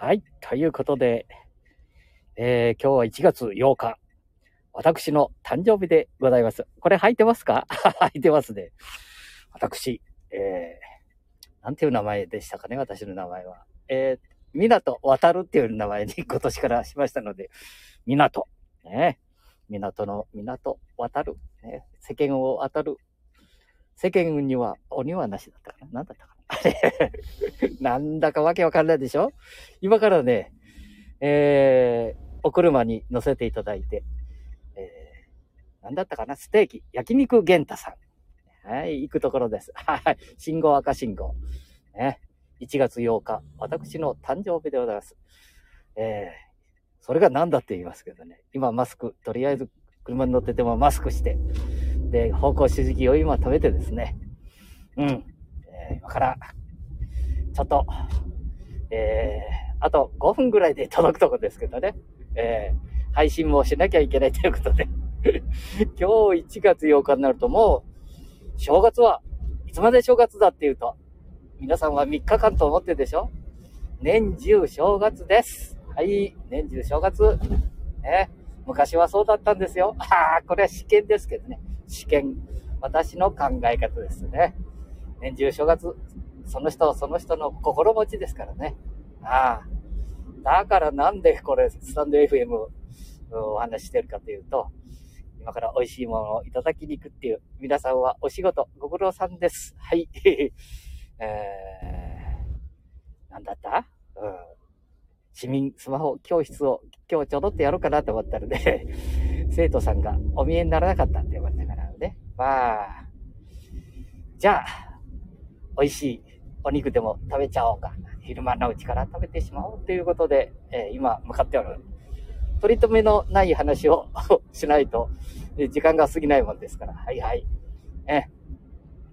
はい。ということで、えー、今日は1月8日。私の誕生日でございます。これ履いてますか？履いてますね。私、えー、なんていう名前でしたかね、私の名前は。えー、港渡るっていう名前に 今年からしましたので、港。ね。港の港渡る。ね、世間を渡る。世間には鬼はなしだったかな。何だったかな。あ れなんだかわけわかんないでしょ？今からね、えー、お車に乗せていただいて、えー、なんだったかな？ステーキ、焼肉玄太さん。はい、行くところです。はい、信号赤信号。ね、1月8日、私の誕生日でございます。えー、それが何だって言いますけどね。今マスク、とりあえず車に乗っててもマスクして、で、方向指示器を今止めてですね、うん、えー、今から、ちょっと、えー、あと5分ぐらいで届くとこですけどね、えー、配信もしなきゃいけないということで 今日1月8日になるともう、正月はいつまで正月だっていうと、皆さんは3日間と思ってるでしょ？年中正月です。はい、年中正月。ね、昔はそうだったんですよ。ああ、これは試験ですけどね。試験。私の考え方ですね。年中正月、その人、その人の心持ちですからね。ああ。だからなんでこれ、スタンド FM お話してるかというと、今から美味しいものをいただきに行くっていう、皆さんはお仕事ご苦労さんです。はい。えー、なんだった？うん。市民スマホ教室を今日ちょろっとやろうかなと思ったらね、生徒さんがお見えにならなかったって言われたからね。まあ、じゃあ、美味しいお肉でも食べちゃおうか。昼間のうちから食べてしまおうということで、えー、今向かっておる。取り留めのない話をしないと、時間が過ぎないもんですから。はいはい。え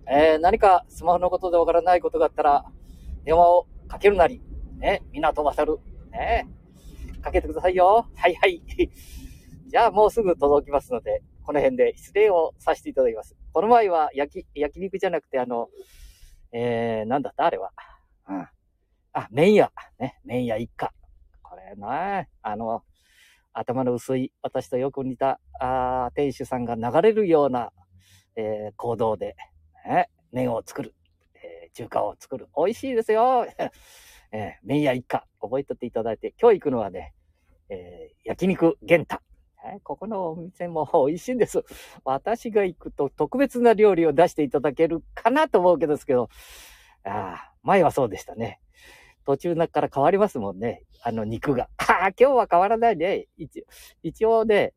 えー、何かスマホのことでわからないことがあったら、電話をかけるなり、ね、港渡る、ね、かけてくださいよ。はいはい。じゃあもうすぐ届きますので、この辺で失礼をさせていただきます。この前は焼き、焼肉じゃなくて、あの、えー、なんだった？あれは。うん。あ、麺屋。ね。麺屋一家。これなあの、頭の薄い、私とよく似た、あ店主さんが流れるような、えー、行動で、ね、麺を作る。えー、中華を作る。美味しいですよ。えー、麺屋一家。覚えておいていただいて、今日行くのはね、えー、焼肉玄太。ここのお店も美味しいんです。私が行くと特別な料理を出していただけるかなと思うけどですけど、ああ、前はそうでしたね。途中から変わりますもんね。あの肉が。ああ、今日は変わらないね。一一応ね、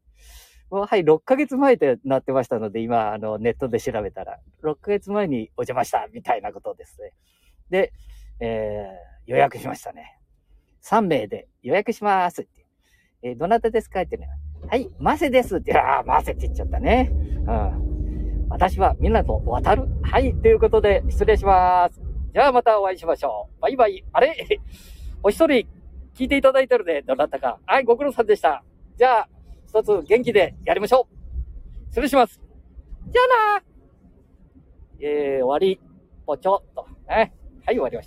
もうはい、6ヶ月前でなってましたので、今、あの、ネットで調べたら、6ヶ月前にお邪魔した、みたいなことですね。で、えー、予約しましたね。3名で予約しますって。えー、どなたですかってね。はい、マセですって、ああ、マセって言っちゃったね。うん。私は港渡る。はい、ということで、失礼します。じゃあまたお会いしましょう。バイバイ。あれ？お一人聞いていただいてるね。どなたか。はい、ご苦労さんでした。じゃあ、一つ元気でやりましょう。失礼します。じゃあなえー、終わり。ぽちょっと。ね。はい、終わりました。